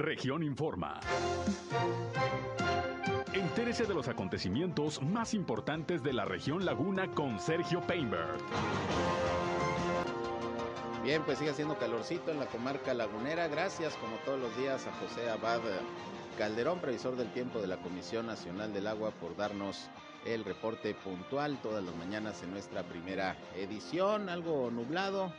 Región Informa. Entérese de los acontecimientos más importantes de la región Laguna con Sergio Painberg. Bien, pues sigue haciendo calorcito en la comarca lagunera. Gracias, como todos los días, a José Abad Calderón, previsor del tiempo de la Comisión Nacional del Agua, por darnos el reporte puntual todas las mañanas en nuestra primera edición. Algo nublado,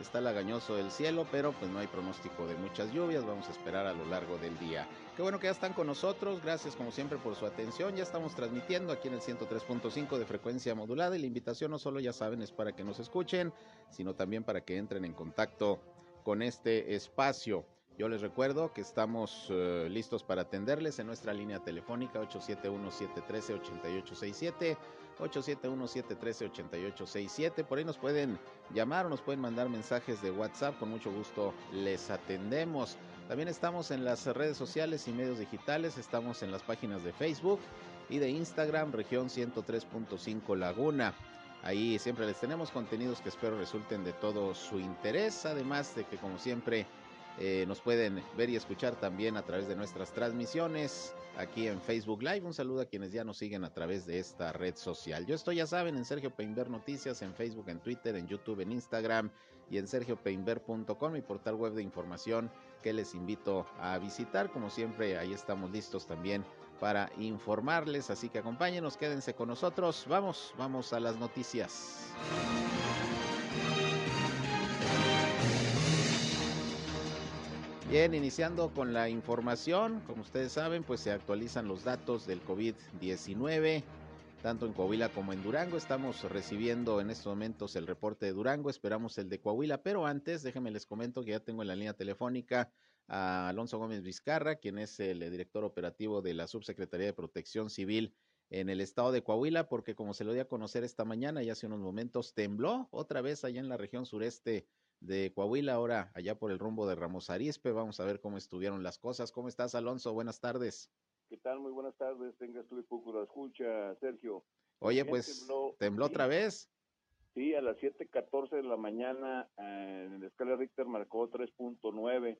está lagañoso el cielo, pero pues no hay pronóstico de muchas lluvias. Vamos a esperar a lo largo del día. Qué bueno que ya están con nosotros. Gracias como siempre por su atención. Ya estamos transmitiendo aquí en el 103.5 de frecuencia modulada y la invitación no solo ya saben es para que nos escuchen, sino también para que entren en contacto con este espacio. Yo les recuerdo que estamos uh, listos para atenderles en nuestra línea telefónica 871-713-8867, 871-713-8867. Por ahí nos pueden llamar o nos pueden mandar mensajes de WhatsApp. Con mucho gusto les atendemos. También estamos en las redes sociales y medios digitales. Estamos en las páginas de Facebook y de Instagram, región 103.5 Laguna. Ahí siempre les tenemos contenidos que espero resulten de todo su interés. Además de que como siempre eh, nos pueden ver y escuchar también a través de nuestras transmisiones aquí en Facebook Live. Un saludo a quienes ya nos siguen a través de esta red social. Yo estoy, ya saben, en Sergio Peinber Noticias, en Facebook, en Twitter, en YouTube, en Instagram y en sergiopeinber.com, mi portal web de información que les invito a visitar. Como siempre, ahí estamos listos también para informarles, así que acompáñenos, quédense con nosotros. Vamos, vamos a las noticias. Bien, iniciando con la información, como ustedes saben, pues se actualizan los datos del COVID-19, tanto en Coahuila como en Durango. Estamos recibiendo en estos momentos el reporte de Durango, esperamos el de Coahuila, pero antes déjenme les comento que ya tengo en la línea telefónica a Alonso Gómez Vizcarra, quien es el director operativo de la Subsecretaría de Protección Civil en el estado de Coahuila, porque como se lo di a conocer esta mañana y hace unos momentos, tembló otra vez allá en la región sureste de Coahuila, ahora allá por el rumbo de Ramos Arispe. Vamos a ver cómo estuvieron las cosas. ¿Cómo estás, Alonso? Buenas tardes. ¿Qué tal? Muy buenas tardes. Tengas tu poco la escucha, Sergio. Oye, pues, ¿tembló, otra vez? Sí, a las 7:14 de la mañana eh, en la escala Richter marcó 3.9.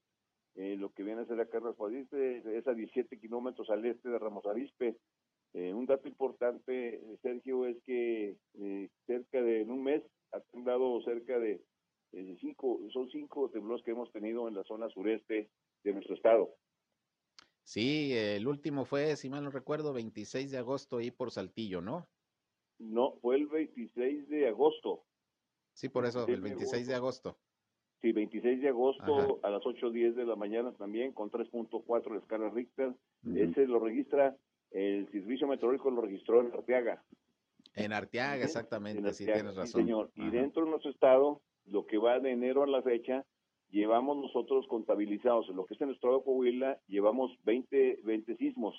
Eh, lo que viene a ser acá Arispe es a 17 kilómetros al este de Ramos Arispe. Eh, un dato importante, Sergio, es que cerca de en un mes ha temblado cerca de cinco, son cinco temblores que hemos tenido en la zona sureste de nuestro estado. Sí, el último fue, si mal no recuerdo, 26 de agosto ahí por Saltillo, ¿no? No, fue el 26 de agosto. Sí, por eso, el 26 de agosto. Sí, 26 de agosto a las 8.10 de la mañana también, con 3.4 de escala Richter. Ese lo registra, el Servicio Meteorológico lo registró en Arteaga. En Arteaga, exactamente, sí, tienes razón. señor. Y dentro de nuestro estado, lo que va de enero a la fecha, llevamos nosotros contabilizados, en lo que es en nuestro estado de Coahuila, llevamos 20, 20 sismos.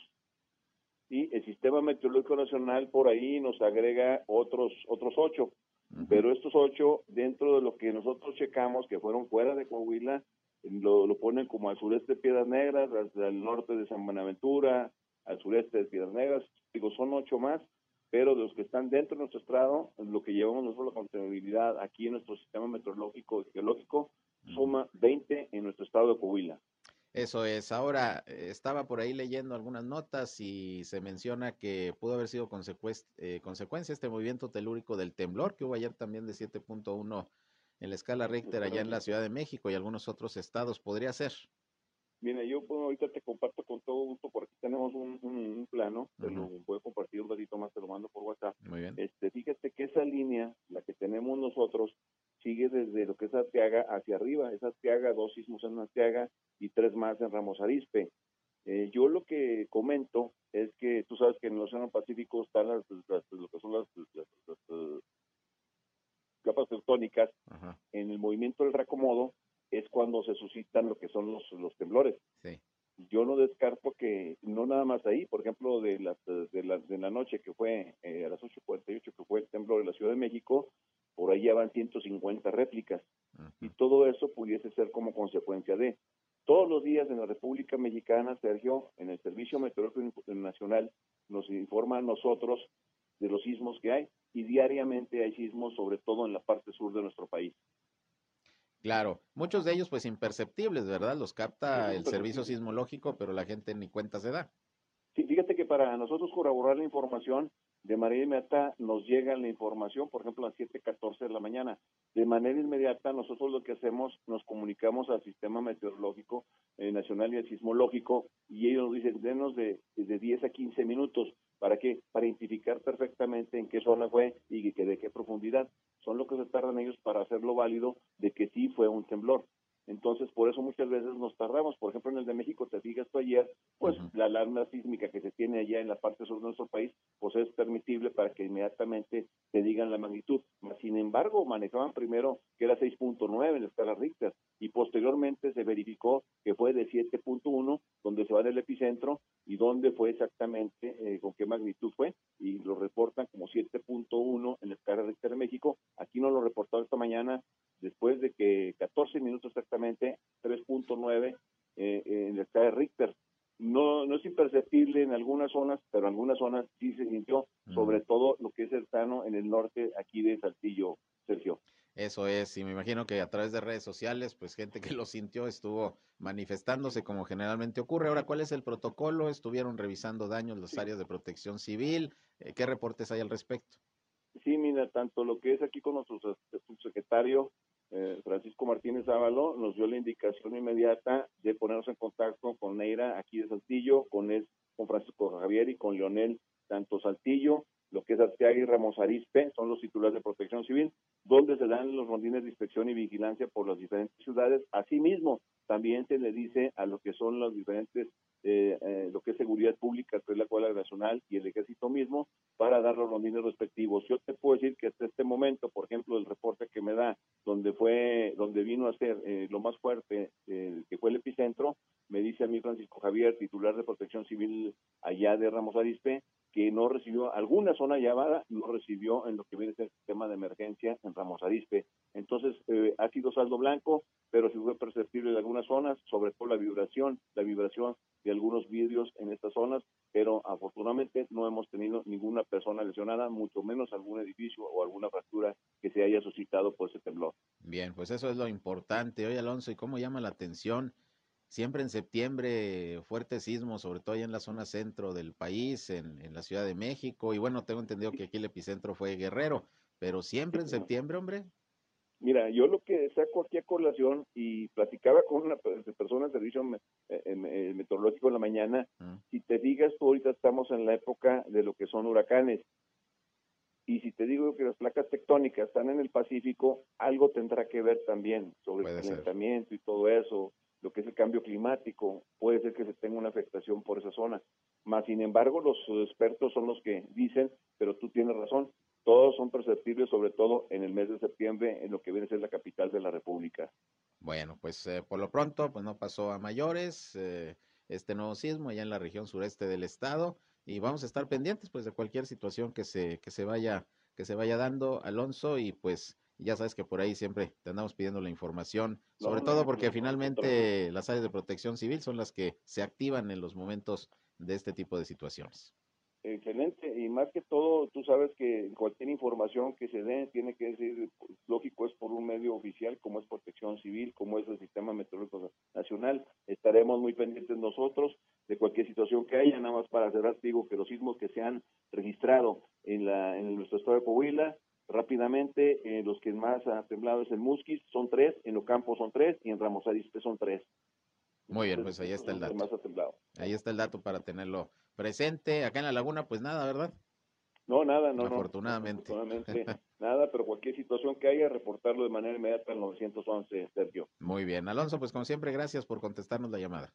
Y el Sistema Meteorológico Nacional por ahí nos agrega otros, otros ocho. Pero estos ocho, dentro de lo que nosotros checamos, que fueron fuera de Coahuila, lo, lo ponen como al sureste de Piedras Negras, al norte de San Buenaventura, al sureste de Piedras Negras. Digo, son ocho más pero de los que están dentro de nuestro estrado, lo que llevamos nosotros la contabilidad aquí en nuestro sistema meteorológico y geológico, suma 20 en nuestro estado de Coahuila. Eso es. Ahora, eh, estaba por ahí leyendo algunas notas y se menciona que pudo haber sido eh, consecuencia este movimiento telúrico del temblor que hubo ayer también de 7.1 en la escala Richter allá en la Ciudad de México y algunos otros estados. ¿Podría ser? Mira, yo pues, ahorita te comparto con todo gusto, porque aquí tenemos un, un, plano, te lo puedo compartir un ratito más, te lo mando por WhatsApp. Muy bien. Este, fíjate que esa línea, la que tenemos nosotros, sigue desde lo que es Arteaga hacia arriba. Es Arteaga, dos sismos en Arteaga y tres más en Ramos Arispe. Eh, yo lo que comento es que tú sabes que en el Océano Pacífico están las, lo que son las, capas tectónicas. En el movimiento del reacomodo es cuando se suscitan lo que son los, los temblores. Yo no descarto que, no nada más ahí, por ejemplo, de, las, de, la, de la noche que fue eh, a las 8.48, que fue el temblor en la Ciudad de México, por ahí ya van 150 réplicas. Y todo eso pudiese ser como consecuencia de. Todos los días en la República Mexicana, Sergio, en el Servicio Meteorológico Nacional, nos informa a nosotros de los sismos que hay y diariamente hay sismos, sobre todo en la parte sur de nuestro país. Claro, muchos de ellos pues imperceptibles, ¿verdad? Los capta el servicio sismológico, pero la gente ni cuenta se da. Sí, fíjate que para nosotros corroborar la información, de manera inmediata nos llega la información, por ejemplo, a las 7:14 de la mañana. De manera inmediata nosotros lo que hacemos, nos comunicamos al Sistema Meteorológico eh, Nacional y al Sismológico y ellos nos dicen, denos de, de 10 a 15 minutos. ¿Para qué? Para identificar perfectamente en qué zona fue y de qué profundidad. Son lo que se tardan ellos para hacerlo válido de que sí fue un temblor. Entonces, por eso muchas veces nos tardamos. Por ejemplo, en el de México, te fijas tú ayer, pues la alarma sísmica que se tiene allá en la parte sur de nuestro país, pues es permitible para que inmediatamente te digan la magnitud. Sin embargo, manejaban primero que era 6.9 en la escala Richter y posteriormente se verificó que fue de 7.1, donde se va del epicentro y dónde fue exactamente, eh, con qué magnitud fue, y lo reportan como 7.1 en la escala Richter de México. Aquí no lo reportó esta mañana después de que 14 minutos exactamente, 3.9 eh, en la escala de Richter. No, no es imperceptible en algunas zonas, pero en algunas zonas sí se sintió, mm. sobre todo lo que es cercano en el norte aquí de Saltillo, Sergio. Eso es, y me imagino que a través de redes sociales, pues gente que lo sintió estuvo manifestándose como generalmente ocurre. Ahora, ¿cuál es el protocolo? ¿Estuvieron revisando daños las áreas de protección civil? Eh, ¿Qué reportes hay al respecto? Sí, mira, tanto lo que es aquí con nuestro subsecretario eh, Francisco Martínez Ávalo nos dio la indicación inmediata de ponernos en contacto con Neira aquí de Saltillo, con, con Francisco Javier y con Leonel, tanto Saltillo, que es Arteaga y Ramos Arispe, son los titulares de protección civil, donde se dan los rondines de inspección y vigilancia por las diferentes ciudades. Asimismo, también se le dice a lo que son los diferentes eh, eh, lo que es seguridad pública, que es la Guardia Nacional y el Ejército mismo, para dar los rondines respectivos. Yo te puedo decir que hasta este momento, por ejemplo, el reporte que me da, donde fue, donde vino a ser eh, lo más fuerte, que fue el epicentro, me dice a mí Francisco Javier, titular de Protección Civil allá de Ramos Arispe, que no recibió alguna zona llamada, no recibió en lo que viene a ser el sistema de emergencia en Ramos Arispe. Entonces, ha sido saldo blanco, pero sí fue perceptible en algunas zonas, sobre todo la vibración, la vibración de algunos vidrios en estas zonas, pero afortunadamente no hemos tenido ninguna persona lesionada, mucho menos algún edificio o alguna fractura que se haya suscitado por ese temblor. Bien, pues eso es lo importante. Oye, Alonso, ¿y cómo llama la atención? Siempre en septiembre, fuertes sismos, sobre todo allá en la zona centro del país, en, en la Ciudad de México, y bueno, tengo entendido que aquí el epicentro fue Guerrero, pero siempre en septiembre, hombre. Mira, yo lo que saco aquí a colación y platicaba con una persona de servicio eh, eh, meteorológico en la mañana, si te digas tú ahorita estamos en la época de lo que son huracanes, y si te digo que las placas tectónicas están en el Pacífico, algo tendrá que ver también sobre el calentamiento y todo eso, lo que es el cambio climático, puede ser que se tenga una afectación por esa zona. Más sin embargo, los expertos son los que dicen, pero tú tienes razón, todos son perceptibles, sobre todo en el mes de septiembre, en lo que viene a ser la capital de la República. Bueno, pues eh, por lo pronto, pues no pasó a mayores eh, este nuevo sismo allá en la región sureste del estado y vamos a estar pendientes pues de cualquier situación que se que se vaya que se vaya dando, Alonso, y pues ya sabes que por ahí siempre te andamos pidiendo la información, sobre todo porque finalmente las áreas de protección civil son las que se activan en los momentos de este tipo de situaciones. Excelente, y más que todo, tú sabes que cualquier información que se dé tiene que decir, lógico, es por un medio oficial como es Protección Civil, como es el Sistema Meteorológico Nacional. Estaremos muy pendientes nosotros de cualquier situación que haya, nada más para cerrar, digo que los sismos que se han registrado en, la, en nuestro estado de Coahuila, rápidamente, eh, los que más ha temblado es en Musquis, son tres, en Ocampo son tres y en Ramos Arizpe son tres. Muy bien, pues ahí está el dato. Ahí está el dato para tenerlo presente. Acá en la laguna, pues nada, ¿verdad? No, nada, no. Afortunadamente. afortunadamente nada, pero cualquier situación que haya, reportarlo de manera inmediata al 911, Sergio. Muy bien. Alonso, pues como siempre, gracias por contestarnos la llamada.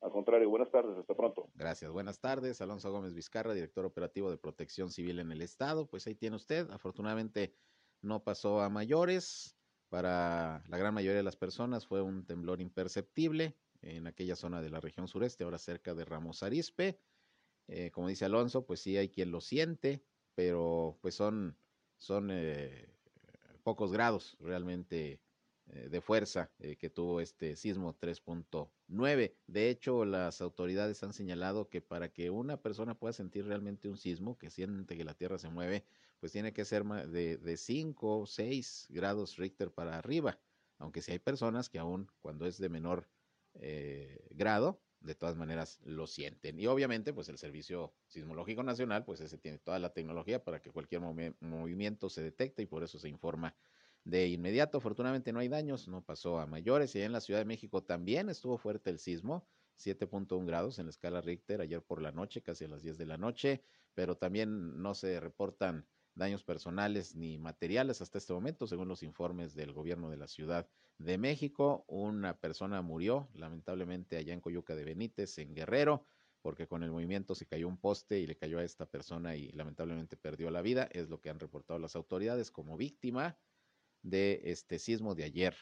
Al contrario, buenas tardes, hasta pronto. Gracias, buenas tardes. Alonso Gómez Vizcarra, director operativo de Protección Civil en el Estado. Pues ahí tiene usted. Afortunadamente no pasó a mayores. Para la gran mayoría de las personas fue un temblor imperceptible en aquella zona de la región sureste, ahora cerca de Ramos Arispe. Eh, como dice Alonso, pues sí hay quien lo siente, pero pues son, son eh, pocos grados realmente eh, de fuerza que tuvo este sismo 3.9. De hecho, las autoridades han señalado que para que una persona pueda sentir realmente un sismo, que siente que la Tierra se mueve, pues tiene que ser de, de 5 o 6 grados Richter para arriba. aunque sí hay personas que aún cuando es de menor eh, grado, de todas maneras lo sienten. Y obviamente, pues el Servicio Sismológico Nacional, pues ese tiene toda la tecnología para que cualquier movimiento se detecte y por eso se informa de inmediato. Afortunadamente no hay daños, no pasó a mayores. Y en la Ciudad de México también estuvo fuerte el sismo, 7.1 grados en la escala Richter ayer por la noche, casi a las 10 de la noche, pero también no se reportan daños personales ni materiales hasta este momento, según los informes del gobierno de la Ciudad de México. Una persona murió, lamentablemente, allá en Coyuca de Benítez, en Guerrero, porque con el movimiento se cayó un poste y le cayó a esta persona y lamentablemente perdió la vida. Es lo que han reportado las autoridades como víctima de este sismo de ayer,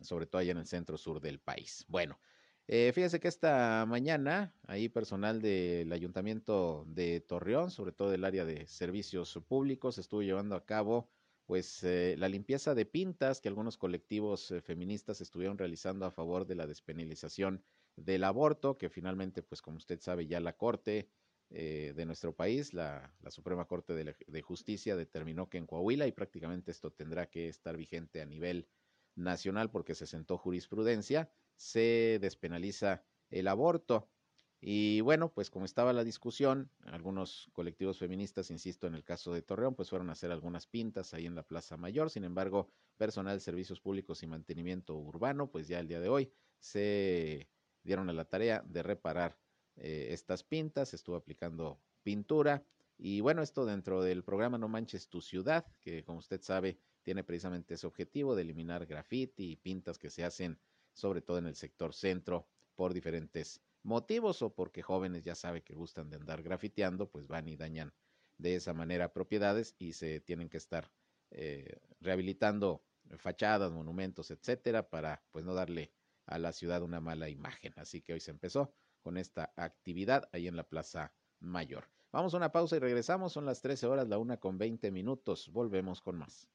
sobre todo allá en el centro sur del país. Bueno, eh, que esta mañana, ahí personal del Ayuntamiento de Torreón, sobre todo del área de servicios públicos, estuvo llevando a cabo pues eh, la limpieza de pintas que algunos colectivos eh, feministas estuvieron realizando a favor de la despenalización del aborto, que finalmente, pues como usted sabe, ya la Corte de nuestro país, la, Suprema Corte de, de, Justicia, determinó que en Coahuila, y prácticamente esto tendrá que estar vigente a nivel nacional porque se sentó jurisprudencia, se despenaliza el aborto. Y bueno, pues como estaba la discusión, algunos colectivos feministas, insisto, en el caso de Torreón, pues fueron a hacer algunas pintas ahí en la Plaza Mayor. Sin embargo, personal servicios públicos y mantenimiento urbano, pues ya el día de hoy se dieron a la tarea de reparar eh, estas pintas, estuvo aplicando pintura. Y bueno, esto dentro del programa No Manches tu Ciudad, que como usted sabe, tiene precisamente ese objetivo de eliminar graffiti y pintas que se hacen sobre todo en el sector centro, por diferentes motivos o porque jóvenes ya sabe que gustan de andar grafiteando, pues van y dañan de esa manera propiedades y se tienen que estar eh, rehabilitando fachadas, monumentos, etcétera, para pues no darle a la ciudad una mala imagen. Así que hoy se empezó con esta actividad ahí en la Plaza Mayor. Vamos a una pausa y regresamos. Son las 13 horas, la una con 20 minutos. Volvemos con más.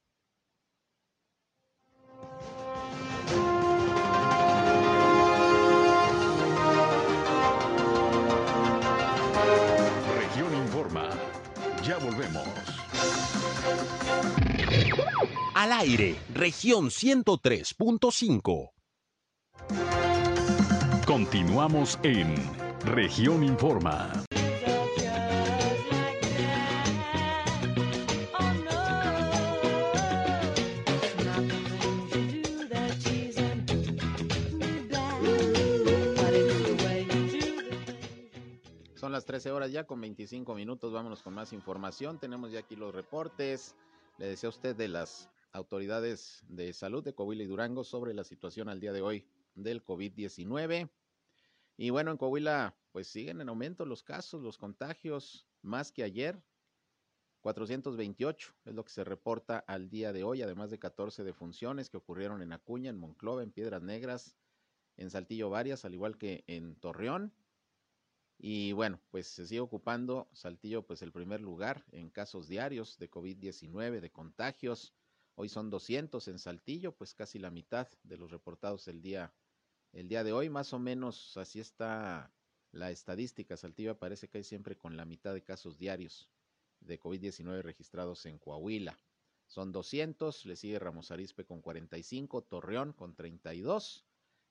Ya volvemos. Al aire, región 103.5. Continuamos en región Informa. las 13 horas ya con 25 minutos. Vámonos con más información. Tenemos ya aquí los reportes. Le decía a usted de las autoridades de salud de Coahuila y Durango sobre la situación al día de hoy del COVID-19. Y bueno, en Coahuila pues siguen en aumento los casos, los contagios, más que ayer. 428 es lo que se reporta al día de hoy, además de 14 defunciones que ocurrieron en Acuña, en Monclova, en Piedras Negras, en Saltillo varias, al igual que en Torreón. Y bueno, pues se sigue ocupando Saltillo pues el primer lugar en casos diarios de COVID-19, de contagios. Hoy son 200 en Saltillo, pues casi la mitad de los reportados el día, el día de hoy. Más o menos así está la estadística. Saltillo aparece casi siempre con la mitad de casos diarios de COVID-19 registrados en Coahuila. Son 200, le sigue Ramos Arizpe con 45, Torreón con 32,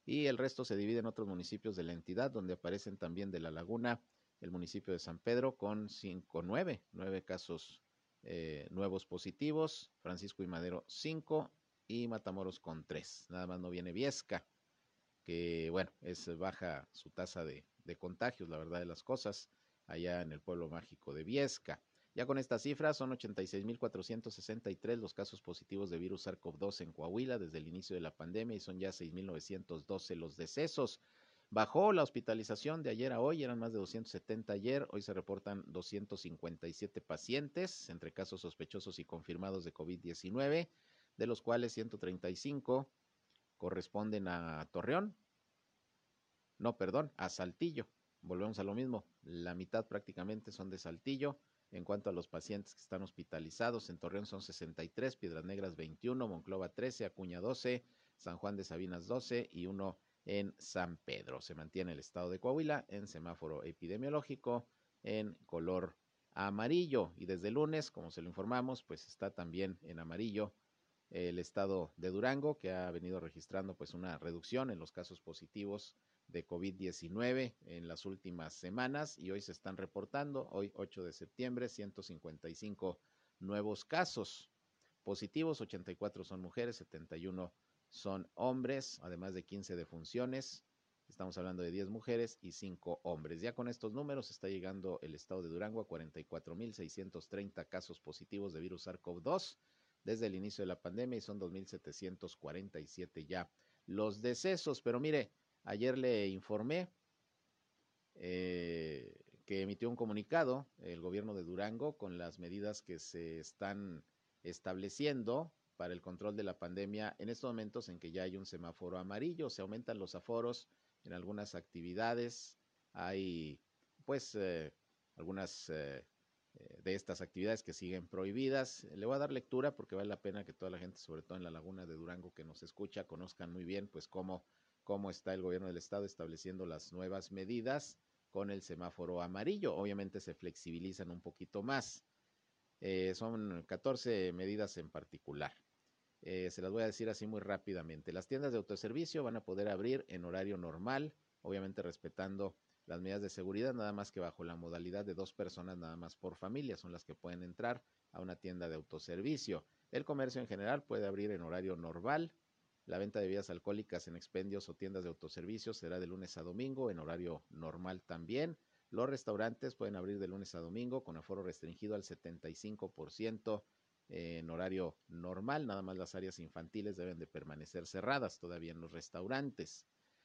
y el resto se divide en otros municipios de la entidad, donde aparecen también de La Laguna, el municipio de San Pedro con cinco, nueve, nueve casos eh, nuevos positivos, Francisco y Madero cinco y Matamoros con tres. Nada más no viene Viesca, que bueno, es baja su tasa de, de contagios, la verdad de las cosas, allá en el pueblo mágico de Viesca. Ya con estas cifras son 86.463 los casos positivos de virus SARS-CoV-2 en Coahuila desde el inicio de la pandemia y son ya 6.912 los decesos. Bajó la hospitalización de ayer a hoy, eran más de 270 ayer, hoy se reportan 257 pacientes entre casos sospechosos y confirmados de COVID-19, de los cuales 135 corresponden a Torreón, no, perdón, a Saltillo. Volvemos a lo mismo, la mitad prácticamente son de Saltillo, en cuanto a los pacientes que están hospitalizados, en Torreón son 63, Piedras Negras 21, Monclova 13, Acuña 12, San Juan de Sabinas 12 y uno en San Pedro. Se mantiene el estado de Coahuila en semáforo epidemiológico en color amarillo y desde lunes, como se lo informamos, pues está también en amarillo el estado de Durango, que ha venido registrando pues una reducción en los casos positivos de COVID-19 en las últimas semanas y hoy se están reportando, hoy 8 de septiembre, 155 nuevos casos positivos, 84 son mujeres, 71 son hombres, además de 15 defunciones. Estamos hablando de 10 mujeres y 5 hombres. Ya con estos números está llegando el estado de Durango a 44.630 casos positivos de virus SARS-CoV-2 desde el inicio de la pandemia y son 2.747 ya los decesos. Pero mire, ayer le informé eh, que emitió un comunicado el gobierno de Durango con las medidas que se están estableciendo para el control de la pandemia en estos momentos en que ya hay un semáforo amarillo, se aumentan los aforos en algunas actividades, hay pues eh, algunas eh, de estas actividades que siguen prohibidas. Le voy a dar lectura porque vale la pena que toda la gente, sobre todo en la laguna de Durango que nos escucha, conozcan muy bien pues cómo, cómo está el gobierno del estado estableciendo las nuevas medidas con el semáforo amarillo. Obviamente se flexibilizan un poquito más. son 14 medidas en particular. Eh, se las voy a decir así muy rápidamente. Las tiendas de autoservicio van a poder abrir en horario normal, obviamente respetando las medidas de seguridad, nada más que bajo la modalidad de dos personas nada más por familia, son las que pueden entrar a una tienda de autoservicio. El comercio en general puede abrir en horario normal. La venta de bebidas alcohólicas en expendios o tiendas de autoservicio será de lunes a domingo en horario normal también. Los restaurantes pueden abrir de lunes a domingo con aforo restringido al 75% en horario normal, nada más las áreas infantiles deben de permanecer cerradas todavía en los restaurantes.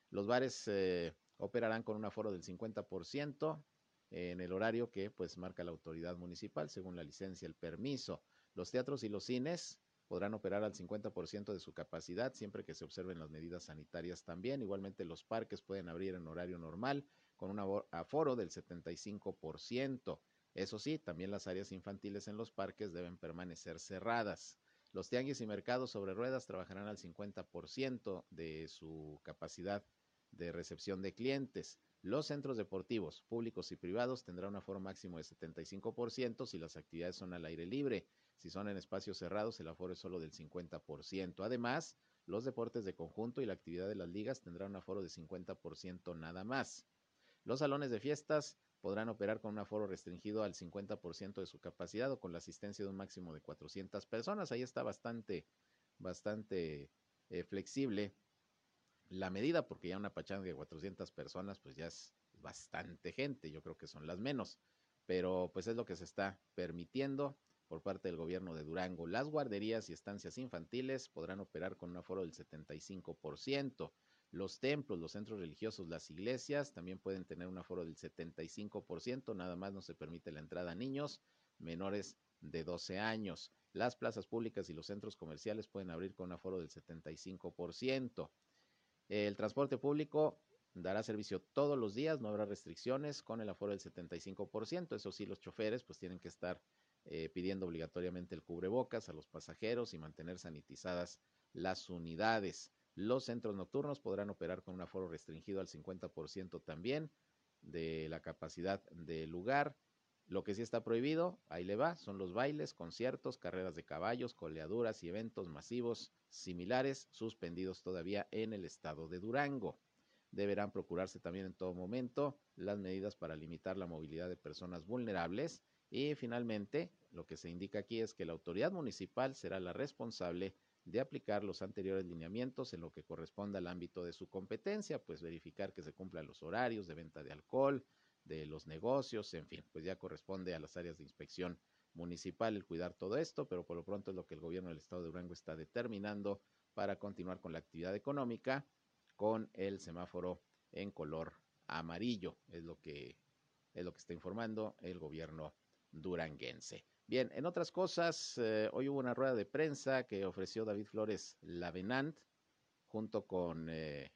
Los bares eh, operarán con un aforo del 50% en el horario que pues marca la autoridad municipal según la licencia, el permiso. Los teatros y los cines podrán operar al 50% de su capacidad siempre que se observen las medidas sanitarias también. Igualmente los parques pueden abrir en horario normal con un aforo del 75%. Eso sí, también las áreas infantiles en los parques deben permanecer cerradas. Los tianguis y mercados sobre ruedas trabajarán al 50% de su capacidad de recepción de clientes. Los centros deportivos, públicos y privados, tendrán un aforo máximo de 75% si las actividades son al aire libre. Si son en espacios cerrados, el aforo es solo del 50%. Además, los deportes de conjunto y la actividad de las ligas tendrán un aforo de 50% nada más. Los salones de fiestas podrán operar con un aforo restringido al 50% de su capacidad o con la asistencia de un máximo de 400 personas. Ahí está bastante, bastante eh, flexible la medida, porque ya una pachanga de 400 personas, pues ya es bastante gente, yo creo que son las menos, pero pues es lo que se está permitiendo por parte del gobierno de Durango. Las guarderías y estancias infantiles podrán operar con un aforo del 75%. Los templos, los centros religiosos, las iglesias también pueden tener un aforo del 75%, nada más no se permite la entrada a niños menores de 12 años. Las plazas públicas y los centros comerciales pueden abrir con un aforo del 75%. El transporte público dará servicio todos los días, no habrá restricciones con el aforo del 75%. Eso sí, los choferes pues tienen que estar eh, pidiendo obligatoriamente el cubrebocas a los pasajeros y mantener sanitizadas las unidades. Los centros nocturnos podrán operar con un aforo restringido al 50% también de la capacidad del lugar. Lo que sí está prohibido, ahí le va, son los bailes, conciertos, carreras de caballos, coleaduras y eventos masivos similares suspendidos todavía en el estado de Durango. Deberán procurarse también en todo momento las medidas para limitar la movilidad de personas vulnerables y finalmente lo que se indica aquí es que la autoridad municipal será la responsable de aplicar los anteriores lineamientos en lo que corresponda al ámbito de su competencia, pues verificar que se cumplan los horarios de venta de alcohol, de los negocios, en fin, pues ya corresponde a las áreas de inspección municipal el cuidar todo esto, pero por lo pronto es lo que el gobierno del estado de Durango está determinando para continuar con la actividad económica con el semáforo en color amarillo, es lo que es lo que está informando el gobierno duranguense. Bien, en otras cosas, eh, hoy hubo una rueda de prensa que ofreció David Flores Lavenant junto con eh,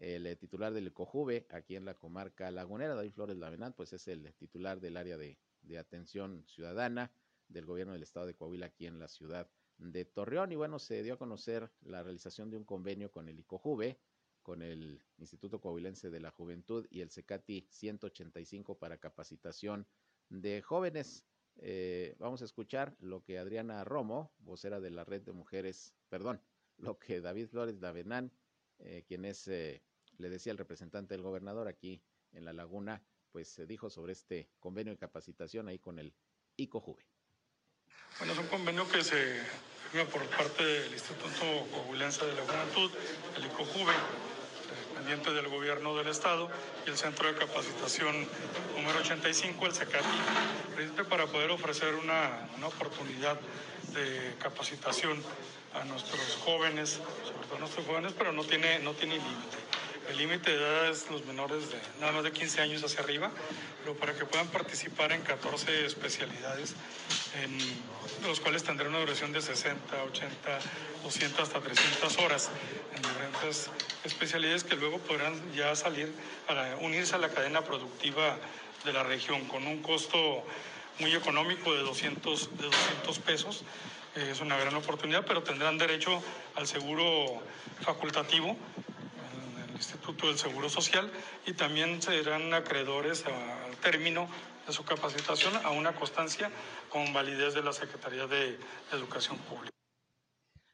el eh, titular del COJUVE aquí en la comarca lagunera. David Flores Lavenant, pues es el titular del área de, de atención ciudadana del gobierno del estado de Coahuila aquí en la ciudad de Torreón. Y bueno, se dio a conocer la realización de un convenio con el ICOJUVE, con el Instituto Coahuilense de la Juventud y el CECATI 185 para capacitación de jóvenes. Eh, vamos a escuchar lo que Adriana Romo, vocera de la red de mujeres, perdón, lo que David Flores Davenán, eh, quien es, eh, le decía el representante del gobernador aquí en La Laguna, pues se dijo sobre este convenio de capacitación ahí con el ICOJUVE. Bueno, es un convenio que se firma por parte del Instituto Coahuilense de la Juventud, el ICOJUVE, dependiente del gobierno del Estado, y el Centro de Capacitación número 85, el CECATI, para poder ofrecer una, una oportunidad de capacitación a nuestros jóvenes, sobre todo a nuestros jóvenes, pero no tiene, no tiene límite. El límite de edad es los menores de nada más de 15 años hacia arriba, pero para que puedan participar en 14 especialidades, en los cuales tendrán una duración de 60, 80, 200 hasta 300 horas en diferentes especialidades que luego podrán ya salir para unirse a la cadena productiva de la región con un costo muy económico de 200, de 200 pesos. es una gran oportunidad, pero tendrán derecho al seguro facultativo Instituto del Seguro Social y también serán acreedores al término de su capacitación a una constancia con validez de la Secretaría de Educación Pública.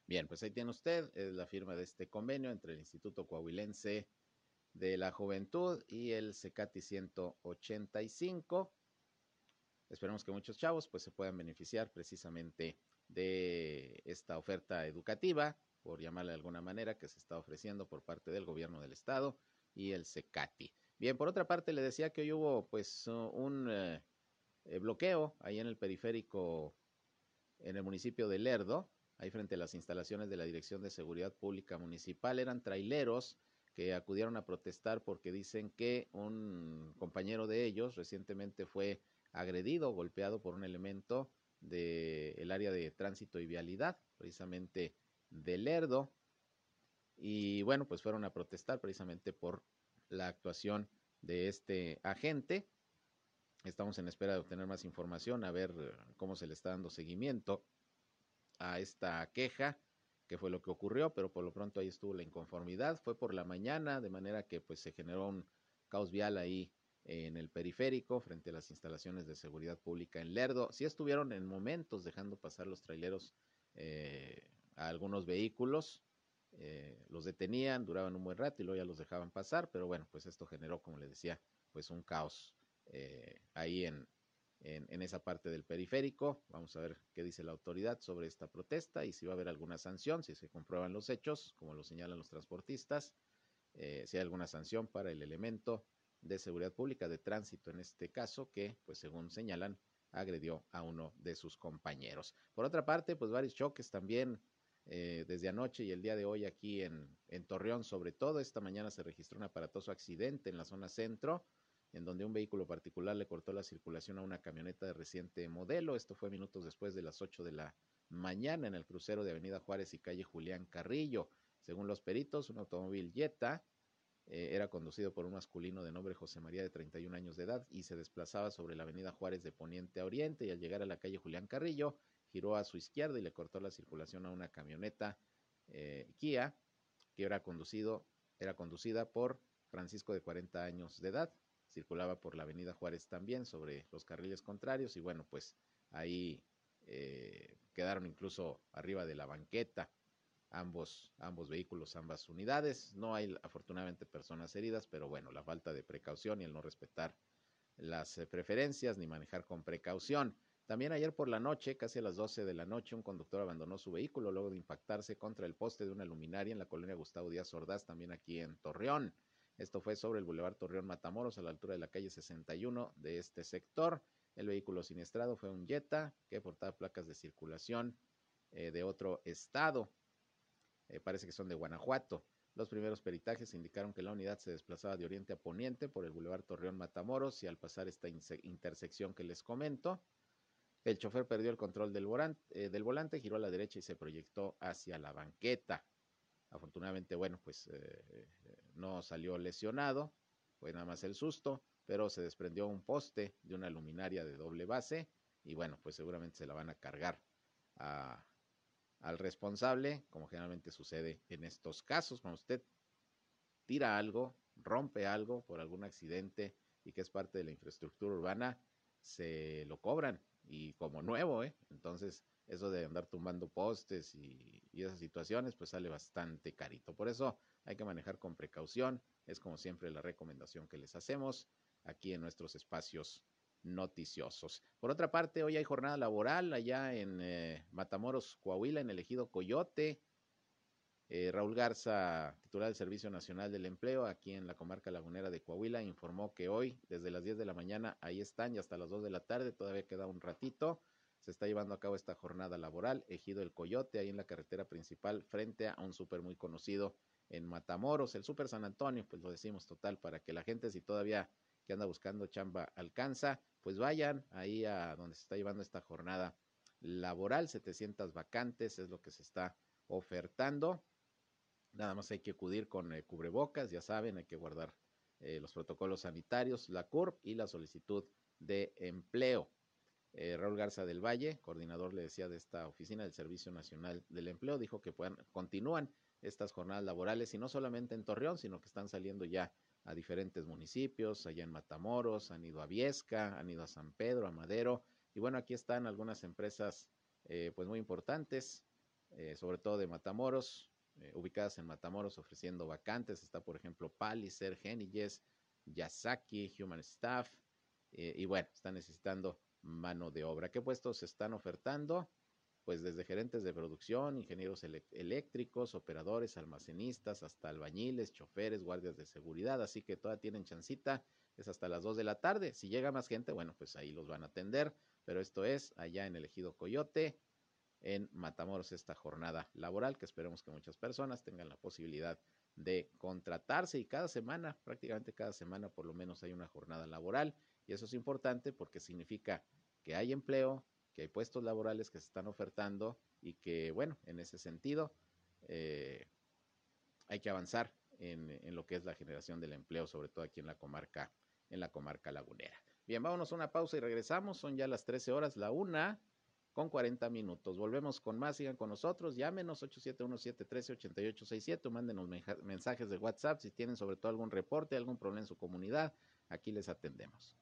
Bien, pues ahí tiene usted la firma de este convenio entre el Instituto Coahuilense de la Juventud y el CECATI 185. Esperemos que muchos chavos pues se puedan beneficiar precisamente de esta oferta educativa por llamarle de alguna manera, que se está ofreciendo por parte del gobierno del estado y el SECATI. Bien, por otra parte, le decía que hoy hubo pues un eh, eh, bloqueo ahí en el periférico en el municipio de Lerdo, ahí frente a las instalaciones de la Dirección de Seguridad Pública Municipal. Eran traileros que acudieron a protestar porque dicen que un compañero de ellos recientemente fue agredido, golpeado por un elemento del área de tránsito y vialidad, precisamente de Lerdo. Y bueno, pues fueron a protestar precisamente por la actuación de este agente. Estamos en espera de obtener más información, a ver eh, cómo se le está dando seguimiento a esta queja, qué fue lo que ocurrió, pero por lo pronto ahí estuvo la inconformidad. Fue por la mañana, de manera que pues se generó un caos vial ahí en el periférico frente a las instalaciones de seguridad pública en Lerdo. Sí estuvieron en momentos dejando pasar los traileros eh, a algunos vehículos, eh, los detenían, duraban un buen rato y luego ya los dejaban pasar, pero bueno, pues esto generó, como le decía, pues un caos eh, ahí en, en, esa parte del periférico. Vamos a ver qué dice la autoridad sobre esta protesta y si va a haber alguna sanción, si se comprueban los hechos, como lo señalan los transportistas, eh, si hay alguna sanción para el elemento de seguridad pública de tránsito en este caso, que pues según señalan agredió a uno de sus compañeros. Por otra parte, pues varios choques también eh, desde anoche y el día de hoy aquí en, Torreón, sobre todo. Esta mañana se registró un aparatoso accidente en la zona centro, en donde un vehículo particular le cortó la circulación a una camioneta de reciente modelo. Esto fue minutos después de las 8 de la mañana en el crucero de Avenida Juárez y calle Julián Carrillo. Según los peritos, un automóvil Jetta eh, era conducido por un masculino de nombre José María de 31 años de edad y se desplazaba sobre la Avenida Juárez de Poniente a Oriente y al llegar a la calle Julián Carrillo giró a su izquierda y le cortó la circulación a una camioneta eh, Kia que era conducido, era conducida por Francisco de 40 años de edad. Circulaba por la Avenida Juárez también sobre los carriles contrarios y bueno, pues ahí eh, quedaron incluso arriba de la banqueta ambos, ambos vehículos, ambas unidades. No hay afortunadamente personas heridas, pero bueno, la falta de precaución y el no respetar las eh, preferencias ni manejar con precaución. También ayer por la noche, casi a las 12 de la noche, un conductor abandonó su vehículo luego de impactarse contra el poste de una luminaria en la colonia Gustavo Díaz Ordaz, también aquí en Torreón. Esto fue sobre el Boulevard Torreón Matamoros, a la altura de la calle 61 de este sector. El vehículo siniestrado fue un Jetta que portaba placas de circulación eh, de otro estado. Eh, parece que son de Guanajuato. Los primeros peritajes indicaron que la unidad se desplazaba de oriente a poniente por el Boulevard Torreón Matamoros y al pasar esta intersección que les comento, el chofer perdió el control del volante, eh, del volante, giró a la derecha y se proyectó hacia la banqueta. Afortunadamente, bueno, pues eh, no salió lesionado, fue nada más el susto, pero se desprendió un poste de una luminaria de doble base y bueno, pues seguramente se la van a cargar al responsable, como generalmente sucede en estos casos, cuando usted tira algo, rompe algo por algún accidente y que es parte de la infraestructura urbana, se lo cobran y como nuevo, ¿eh? Entonces, eso de andar tumbando postes y, esas situaciones, pues sale bastante carito. Por eso hay que manejar con precaución. Es como siempre la recomendación que les hacemos aquí en nuestros espacios noticiosos. Por otra parte, hoy hay jornada laboral allá en eh, Matamoros, Coahuila, en el ejido Coyote. Eh, Raúl Garza, titular del Servicio Nacional del Empleo, aquí en la comarca lagunera de Coahuila, informó que hoy, desde las 10 de la mañana, ahí están y hasta las 2 de la tarde, todavía queda un ratito, se está llevando a cabo esta jornada laboral, Ejido El Coyote, ahí en la carretera principal, frente a un súper muy conocido en Matamoros, el Súper San Antonio, pues lo decimos total, para que la gente, si todavía que anda buscando chamba alcanza, pues vayan ahí a donde se está llevando esta jornada laboral, 700 vacantes es lo que se está ofertando. Nada más hay que acudir con eh, cubrebocas, ya saben, hay que guardar eh, los protocolos sanitarios, la CURP y la solicitud de empleo. Eh, Raúl Garza del Valle, coordinador, le decía, de esta oficina del Servicio Nacional del Empleo, dijo que puedan, continúan estas jornadas laborales y no solamente en Torreón, sino que están saliendo ya a diferentes municipios, allá en Matamoros, han ido a Viesca, han ido a San Pedro, a Madero, y bueno, aquí están algunas empresas pues muy importantes, sobre todo de Matamoros, eh, ubicadas en Matamoros ofreciendo vacantes, está por ejemplo Paliser, Geniges, Yasaki, Human Staff, y bueno, están necesitando mano de obra. ¿Qué puestos se están ofertando? pues desde gerentes de producción, ingenieros eléctricos, operadores, almacenistas, hasta albañiles, choferes, guardias de seguridad, así que todas tienen chancita, es hasta las 2 de la tarde. Si llega más gente, bueno, pues ahí los van a atender, pero esto es allá en el ejido Coyote, en Matamoros, esta jornada laboral, que esperemos que muchas personas tengan la posibilidad de contratarse y cada semana, prácticamente cada semana por lo menos hay una jornada laboral y eso es importante porque significa que hay empleo, que hay puestos laborales que se están ofertando y que, bueno, en ese sentido eh, hay que avanzar en, en, lo que es la generación del empleo, sobre todo aquí en la comarca, en la comarca lagunera. Bien, vámonos a una pausa y regresamos. Son ya las 13 horas, la una con 40 minutos. Volvemos con más, sigan con nosotros, llámenos 871-713-8867, mándenos mensajes de WhatsApp si tienen sobre todo algún reporte, algún problema en su comunidad, aquí les atendemos.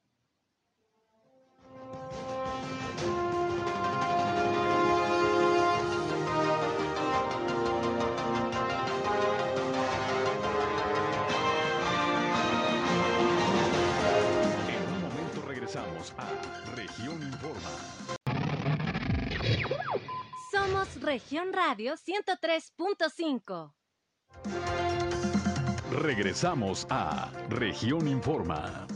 Somos Región Radio 103.5. Regresamos a Región Informa.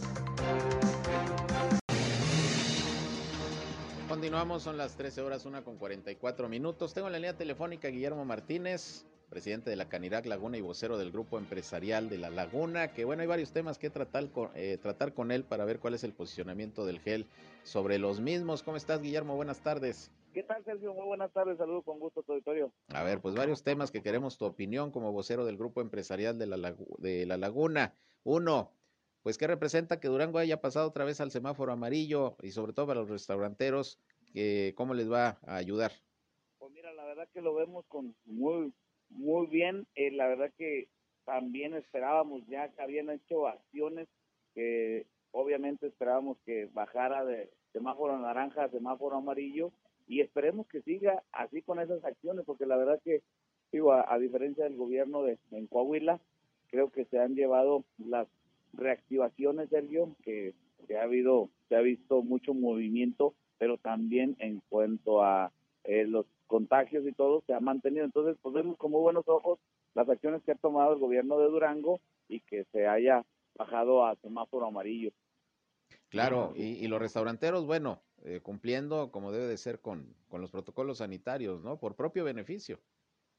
Continuamos, son las 13 horas, una con 44 minutos. Tengo en la línea telefónica Guillermo Martínez, presidente de la Canirac Laguna y vocero del grupo empresarial de La Laguna, que bueno, hay varios temas que tratar con, eh, tratar con él para ver cuál es el posicionamiento del GEL sobre los mismos. ¿Cómo estás, Guillermo? Buenas tardes. ¿Qué tal, Sergio? Muy buenas tardes, saludos con gusto a tu auditorio. A ver, pues varios temas que queremos tu opinión como vocero del grupo empresarial de La, de la Laguna. Uno, pues qué representa que Durango haya pasado otra vez al semáforo amarillo y sobre todo para los restauranteros, que, ¿cómo les va a ayudar? Pues mira, la verdad que lo vemos con muy muy bien. Eh, la verdad que también esperábamos ya que habían hecho acciones que obviamente esperábamos que bajara de semáforo naranja a semáforo amarillo y esperemos que siga así con esas acciones porque la verdad que digo a, diferencia del gobierno de en Coahuila creo que se han llevado las reactivaciones Sergio que, que ha habido se ha visto mucho movimiento pero también en cuanto a eh, los contagios y todo se ha mantenido. Entonces, pues vemos como buenos ojos las acciones que ha tomado el gobierno de Durango y que se haya bajado a semáforo amarillo. Claro, y, los restauranteros, bueno, eh, cumpliendo como debe de ser con, con los protocolos sanitarios, ¿no? Por propio beneficio.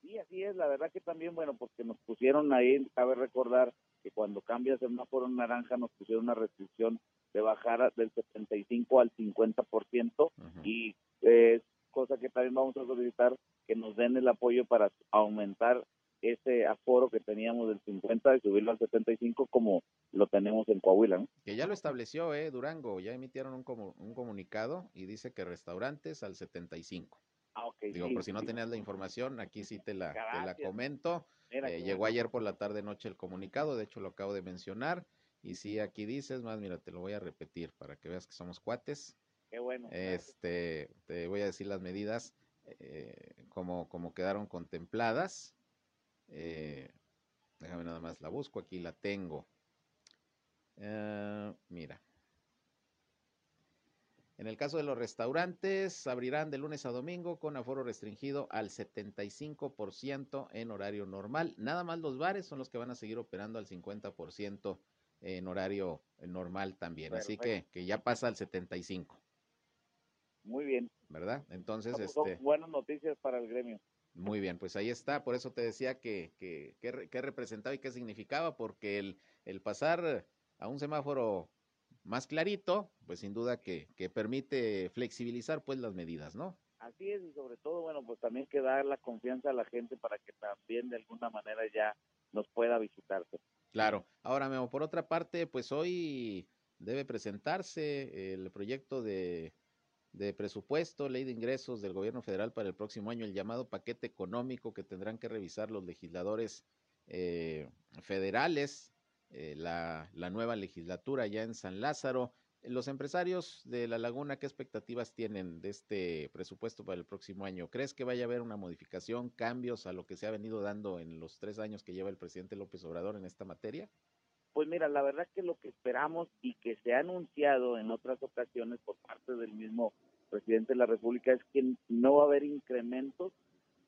Sí, así es, la verdad que también, bueno, porque nos pusieron ahí, cabe recordar que cuando cambia semáforo naranja nos pusieron una restricción de bajar del 75 al 50% y eh, cosa que también vamos a solicitar que nos den el apoyo para aumentar ese aforo que teníamos del 50 y subirlo al 75 como lo tenemos en Coahuila. Que ya lo estableció, ¿eh? Durango, ya emitieron un, un comunicado y dice que restaurantes al 75. Ah, ok. Digo, por si no tenías la información, aquí sí te la, te la comento. Eh, llegó ayer por la tarde noche el comunicado, de hecho lo acabo de mencionar Y si aquí dices más, mira, te lo voy a repetir para que veas que somos cuates. Qué bueno. Este, te voy a decir las medidas eh, como, como quedaron contempladas. Eh, déjame nada más, la busco, aquí la tengo. Eh, mira. En el caso de los restaurantes, abrirán de lunes a domingo con aforo restringido al 75% en horario normal. Nada más los bares son los que van a seguir operando al 50% en horario normal también. Así que, que ya pasa al 75. Muy bien. ¿Verdad? Entonces, son, este... buenas noticias para el gremio. Muy bien, pues ahí está. Por eso te decía que, que, que, representaba y qué significaba, porque el, el pasar a un semáforo más clarito, pues sin duda que, que permite flexibilizar pues las medidas, ¿no? Así es, y sobre todo, bueno, pues también que dar la confianza a la gente para que también de alguna manera ya nos pueda visitarse. Claro. Ahora, Memo, por otra parte, pues hoy debe presentarse el proyecto de, de presupuesto, ley de ingresos del gobierno federal para el próximo año, el llamado paquete económico que tendrán que revisar los legisladores eh, federales, eh, la, la nueva legislatura ya en San Lázaro. Los empresarios de La Laguna, ¿qué expectativas tienen de este presupuesto para el próximo año? ¿Crees que vaya a haber una modificación, cambios a lo que se ha venido dando en los tres años que lleva el presidente López Obrador en esta materia? Pues mira, la verdad que lo que esperamos y que se ha anunciado en otras ocasiones por parte del mismo presidente de la República es que no va a haber incrementos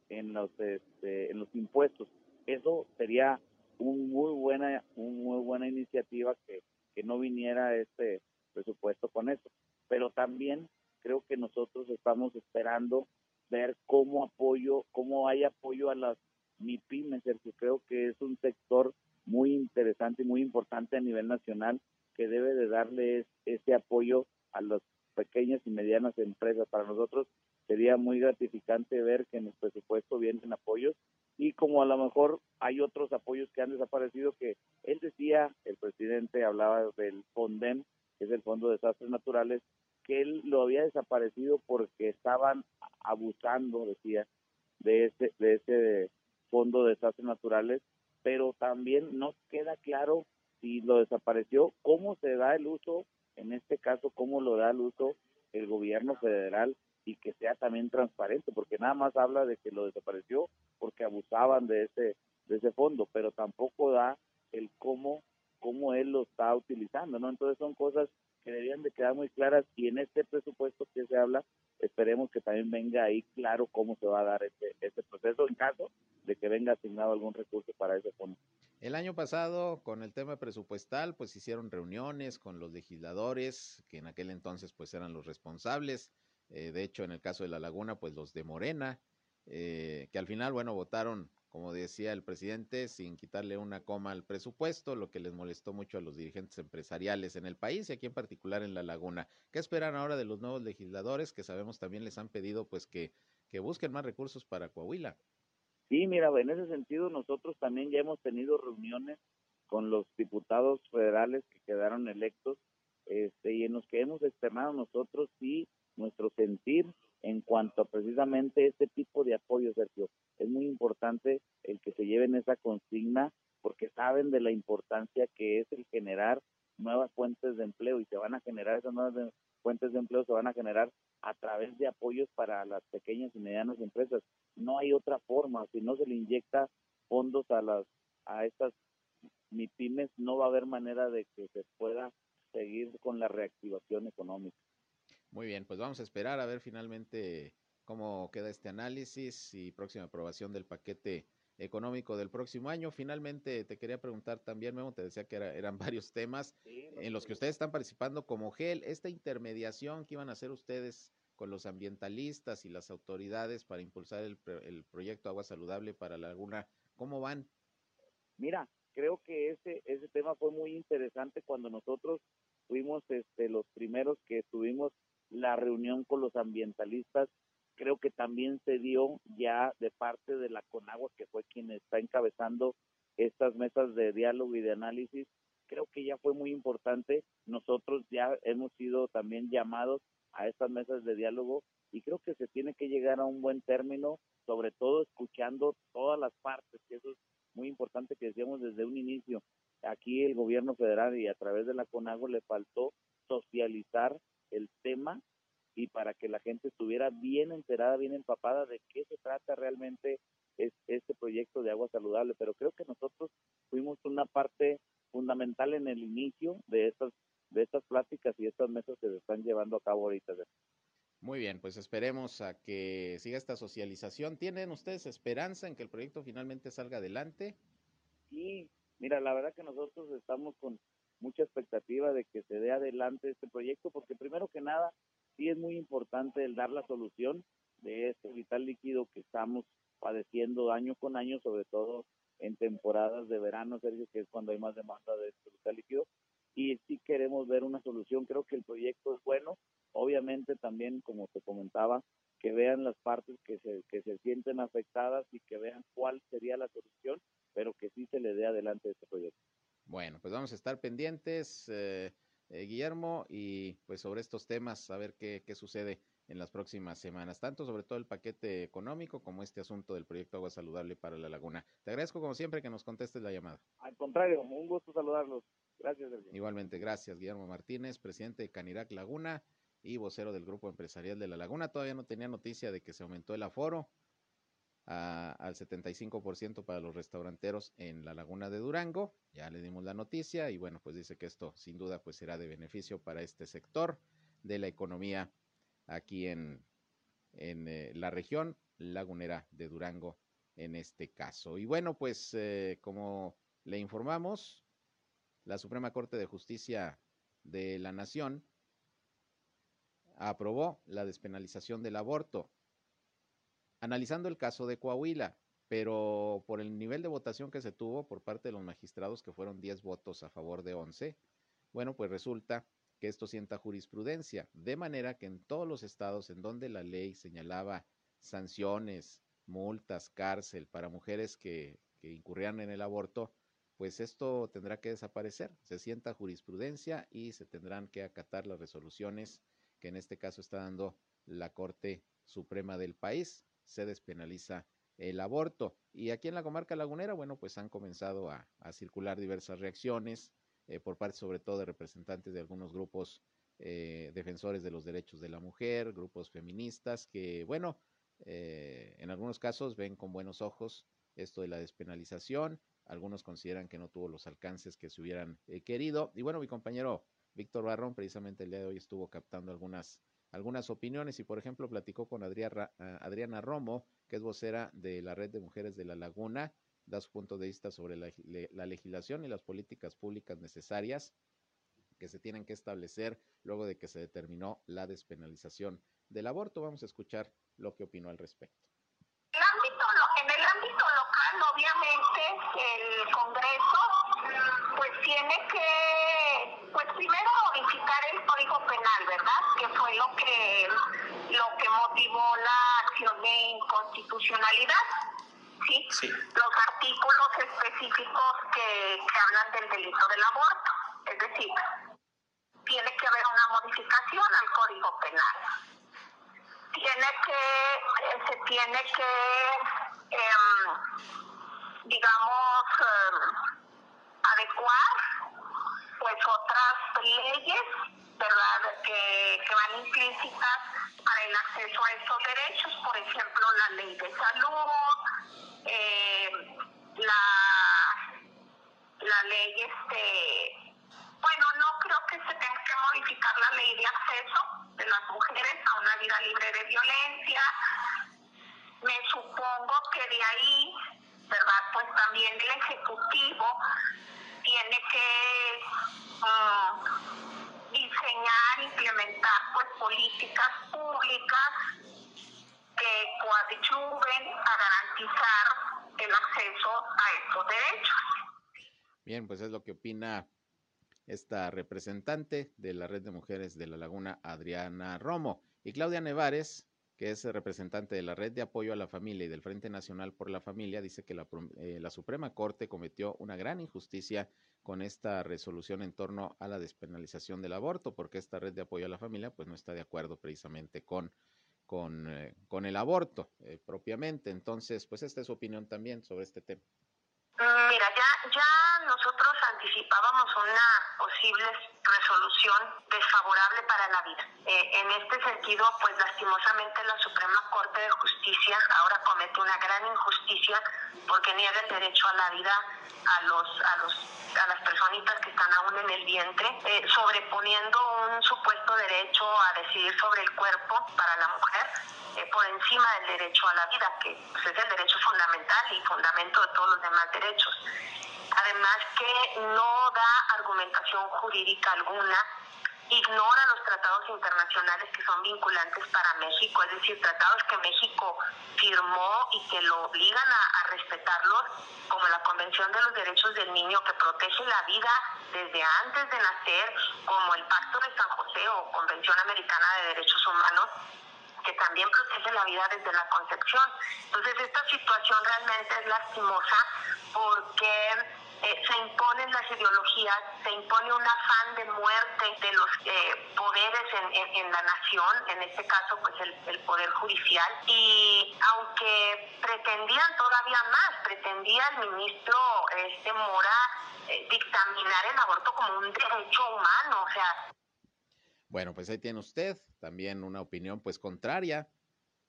en los este, en los impuestos. Eso sería un muy buena un muy buena iniciativa que, que no viniera este presupuesto con eso. Pero también creo que nosotros estamos esperando ver cómo apoyo, cómo hay apoyo a las MIPIMES, que creo que es un sector muy interesante y muy importante a nivel nacional que debe de darle ese apoyo a las pequeñas y medianas empresas. Para nosotros sería muy gratificante ver que en el presupuesto vienen apoyos y como a lo mejor hay otros apoyos que han desaparecido que él decía, el presidente hablaba del FONDEM, que es el Fondo de Desastres Naturales, que él lo había desaparecido porque estaban abusando, decía, de ese, de ese Fondo de Desastres Naturales, pero también no queda claro si lo desapareció, cómo se da el uso, en este caso, cómo lo da el uso el gobierno federal y que sea también transparente, porque nada más habla de que lo desapareció porque abusaban de ese de ese fondo, pero tampoco da el cómo cómo él lo está utilizando, ¿no? Entonces son cosas que deberían de quedar muy claras y en este presupuesto que se habla, esperemos que también venga ahí claro cómo se va a dar este, este proceso en caso de que venga asignado algún recurso para ese fondo. El año pasado, con el tema presupuestal, pues hicieron reuniones con los legisladores, que en aquel entonces pues eran los responsables. Eh, de hecho, en el caso de La Laguna, pues los de Morena, eh, que al final, bueno, votaron como decía el presidente, sin quitarle una coma al presupuesto, lo que les molestó mucho a los dirigentes empresariales en el país y aquí en particular en La Laguna. ¿Qué esperan ahora de los nuevos legisladores que sabemos también les han pedido pues que, que busquen más recursos para Coahuila? Sí, mira, en ese sentido nosotros también ya hemos tenido reuniones con los diputados federales que quedaron electos este, y en los que hemos externado nosotros sí nuestro sentir en cuanto a precisamente este tipo de apoyo, Sergio. Es muy importante el que se lleven esa consigna porque saben de la importancia que es el generar nuevas fuentes de empleo y se van a generar esas nuevas fuentes de empleo, se van a generar a través de apoyos para las pequeñas y medianas empresas. No hay otra forma, si no se le inyecta fondos a las a estas MIPIMES, no va a haber manera de que se pueda seguir con la reactivación económica. Muy bien, pues vamos a esperar a ver finalmente cómo queda este análisis y próxima aprobación del paquete económico del próximo año. Finalmente, te quería preguntar también, Memo, te decía que eran varios temas en los que ustedes están participando como GEL, esta intermediación que iban a hacer ustedes con los ambientalistas y las autoridades para impulsar el, el proyecto Agua Saludable para la Laguna, ¿cómo van? Mira, creo que ese, ese tema fue muy interesante cuando nosotros fuimos este, los primeros que tuvimos la reunión con los ambientalistas creo que también se dio ya de parte de la Conagua, que fue quien está encabezando estas mesas de diálogo y de análisis, creo que ya fue muy importante. Nosotros ya hemos sido también llamados a estas mesas de diálogo y creo que se tiene que llegar a un buen término, sobre todo escuchando todas las partes, que eso es muy importante que decíamos desde un inicio. aquí el gobierno federal y a través de la CONAGO le faltó socializar el tema y para que la gente estuviera bien enterada, bien empapada de qué se trata realmente es, este proyecto de agua saludable. Pero creo que nosotros fuimos una parte fundamental en el inicio de estas de estas pláticas y estas mesas que se están llevando a cabo ahorita. Muy bien, pues esperemos a que siga esta socialización. ¿Tienen ustedes esperanza en que el proyecto finalmente salga adelante? Sí, mira, la verdad que nosotros estamos con mucha expectativa de que se dé adelante este proyecto, porque primero que nada, sí es muy importante el dar la solución de este vital líquido que estamos padeciendo año con año, sobre todo en temporadas de verano, Sergio, que es cuando hay más demanda de este vital líquido. Y sí queremos ver una solución. Creo que el proyecto es bueno. Obviamente también, como te comentaba, que vean las partes que se, que se sienten afectadas y que vean cuál sería la solución, pero que sí se le dé adelante este proyecto. Bueno, pues vamos a estar pendientes, eh, eh, Guillermo, y pues sobre estos temas, a ver qué, qué sucede en las próximas semanas, tanto sobre todo el paquete económico como este asunto del proyecto Agua Saludable para la Laguna. Te agradezco como siempre que nos contestes la llamada. Al contrario, un gusto saludarlos. Gracias. Sergio. Igualmente, gracias Guillermo Martínez, presidente de Canirac Laguna y vocero del Grupo Empresarial de la Laguna. Todavía no tenía noticia de que se aumentó el aforo a, al 75% para los restauranteros en la Laguna de Durango. Ya le dimos la noticia y bueno, pues dice que esto sin duda pues será de beneficio para este sector de la economía aquí en, en eh, la región lagunera de Durango en este caso. Y bueno, pues eh, como le informamos, la Suprema Corte de Justicia de la Nación aprobó la despenalización del aborto, analizando el caso de Coahuila, pero por el nivel de votación que se tuvo por parte de los magistrados, que fueron 10 votos a favor de 11, bueno, pues resulta que esto sienta jurisprudencia, de manera que en todos los estados en donde la ley señalaba sanciones, multas, cárcel para mujeres que, que incurrían en el aborto, pues esto tendrá que desaparecer. Se sienta jurisprudencia y se tendrán que acatar las resoluciones que en este caso está dando la Corte Suprema del país. Se despenaliza el aborto. Y aquí en la comarca lagunera, bueno, pues han comenzado a, circular diversas reacciones eh, por parte sobre todo de representantes de algunos grupos eh, defensores de los derechos de la mujer, grupos feministas, que, bueno, eh, en algunos casos ven con buenos ojos esto de la despenalización, algunos consideran que no tuvo los alcances que se hubieran eh, querido. Y bueno, mi compañero Víctor Barrón precisamente el día de hoy estuvo captando algunas, algunas opiniones y por ejemplo platicó con Adriana, Adriana Romo, que es vocera de la Red de Mujeres de la Laguna, da su punto de vista sobre la, la legislación y las políticas públicas necesarias que se tienen que establecer luego de que se determinó la despenalización del aborto. Vamos a escuchar lo que opinó al respecto. Específicos que, hablan del delito del aborto. Es decir, tiene que haber una modificación al Código Penal tiene que, se tiene que, eh, digamos, eh, adecuar pues otras leyes, ¿verdad?, que, que van implícitas para el acceso a estos derechos, por ejemplo, la ley de salud, eh, la, la ley, este, bueno, no creo que se tenga que modificar la ley de acceso de las mujeres a una vida libre de violencia. Me supongo que de ahí, ¿verdad? Pues también el Ejecutivo tiene que um, diseñar, implementar pues políticas públicas que coadyuven a garantizar el acceso a estos derechos. Bien, pues es lo que opina esta representante de la Red de Mujeres de la Laguna, Adriana Romo, y Claudia Nevares, que es representante de la Red de Apoyo a la Familia y del Frente Nacional por la Familia, dice que la, eh, la Suprema Corte cometió una gran injusticia con esta resolución en torno a la despenalización del aborto, porque esta Red de Apoyo a la Familia pues no está de acuerdo precisamente con con, eh, el aborto eh, propiamente. Entonces, pues esta es su opinión también sobre este tema. Mira, ya, ya nosotros anticipábamos una posible resolución desfavorable para la vida. Eh, en este sentido, pues lastimosamente la Suprema Corte de Justicia ahora comete una gran injusticia porque niega el derecho a la vida a los a los a las personitas que están aún en el vientre, eh, sobreponiendo un supuesto derecho a decidir sobre el cuerpo para la mujer eh, por encima del derecho a la vida, que pues, es el derecho fundamental y fundamento de todos los demás derechos. Además que no da argumentación jurídica alguna ignora los tratados internacionales que son vinculantes para México, es decir, tratados que México firmó y que lo obligan a, respetarlos, como la Convención de los Derechos del Niño que protege la vida desde antes de nacer, como el Pacto de San José o Convención Americana de Derechos Humanos que también protege la vida desde la concepción. Entonces, esta situación realmente es lastimosa porque eh, se imponen las ideologías, se impone un afán de muerte de los eh, poderes en, la nación, en este caso pues el, poder judicial, y aunque pretendían todavía más, pretendía el ministro este Mora eh, dictaminar el aborto como un derecho humano, o sea... Bueno, pues ahí tiene usted también una opinión pues contraria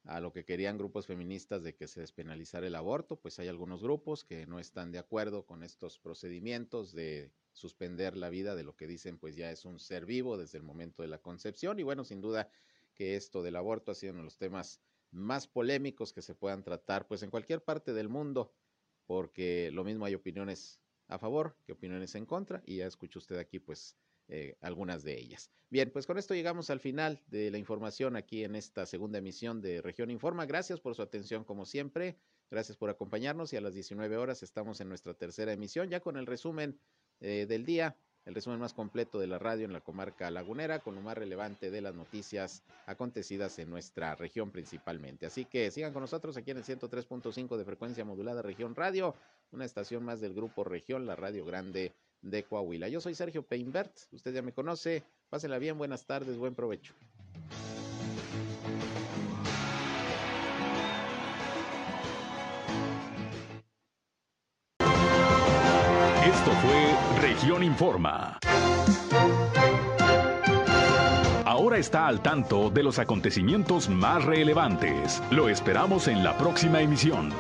a lo que querían grupos feministas de que se despenalizara el aborto, pues hay algunos grupos que no están de acuerdo con estos procedimientos de suspender la vida de lo que dicen pues ya es un ser vivo desde el momento de la concepción. Y bueno, sin duda que esto del aborto ha sido uno de los temas más polémicos que se puedan tratar pues en cualquier parte del mundo, porque lo mismo hay opiniones a favor que opiniones en contra y ya escuchó usted aquí pues eh, algunas de ellas. Bien, pues con esto llegamos al final de la información aquí en esta segunda emisión de Región Informa. Gracias por su atención como siempre. Gracias por acompañarnos y a las 19 horas estamos en nuestra tercera emisión ya con el resumen eh, del día, el resumen más completo de la radio en la comarca lagunera con lo más relevante de las noticias acontecidas en nuestra región principalmente. Así que sigan con nosotros aquí en el 103.5 de frecuencia modulada Región Radio, una estación más del grupo Región, la Radio Grande de Coahuila. Yo soy Sergio Peinbert, usted ya me conoce. Pásenla bien, buenas tardes, buen provecho. Esto fue Región Informa. Ahora está al tanto de los acontecimientos más relevantes. Lo esperamos en la próxima emisión.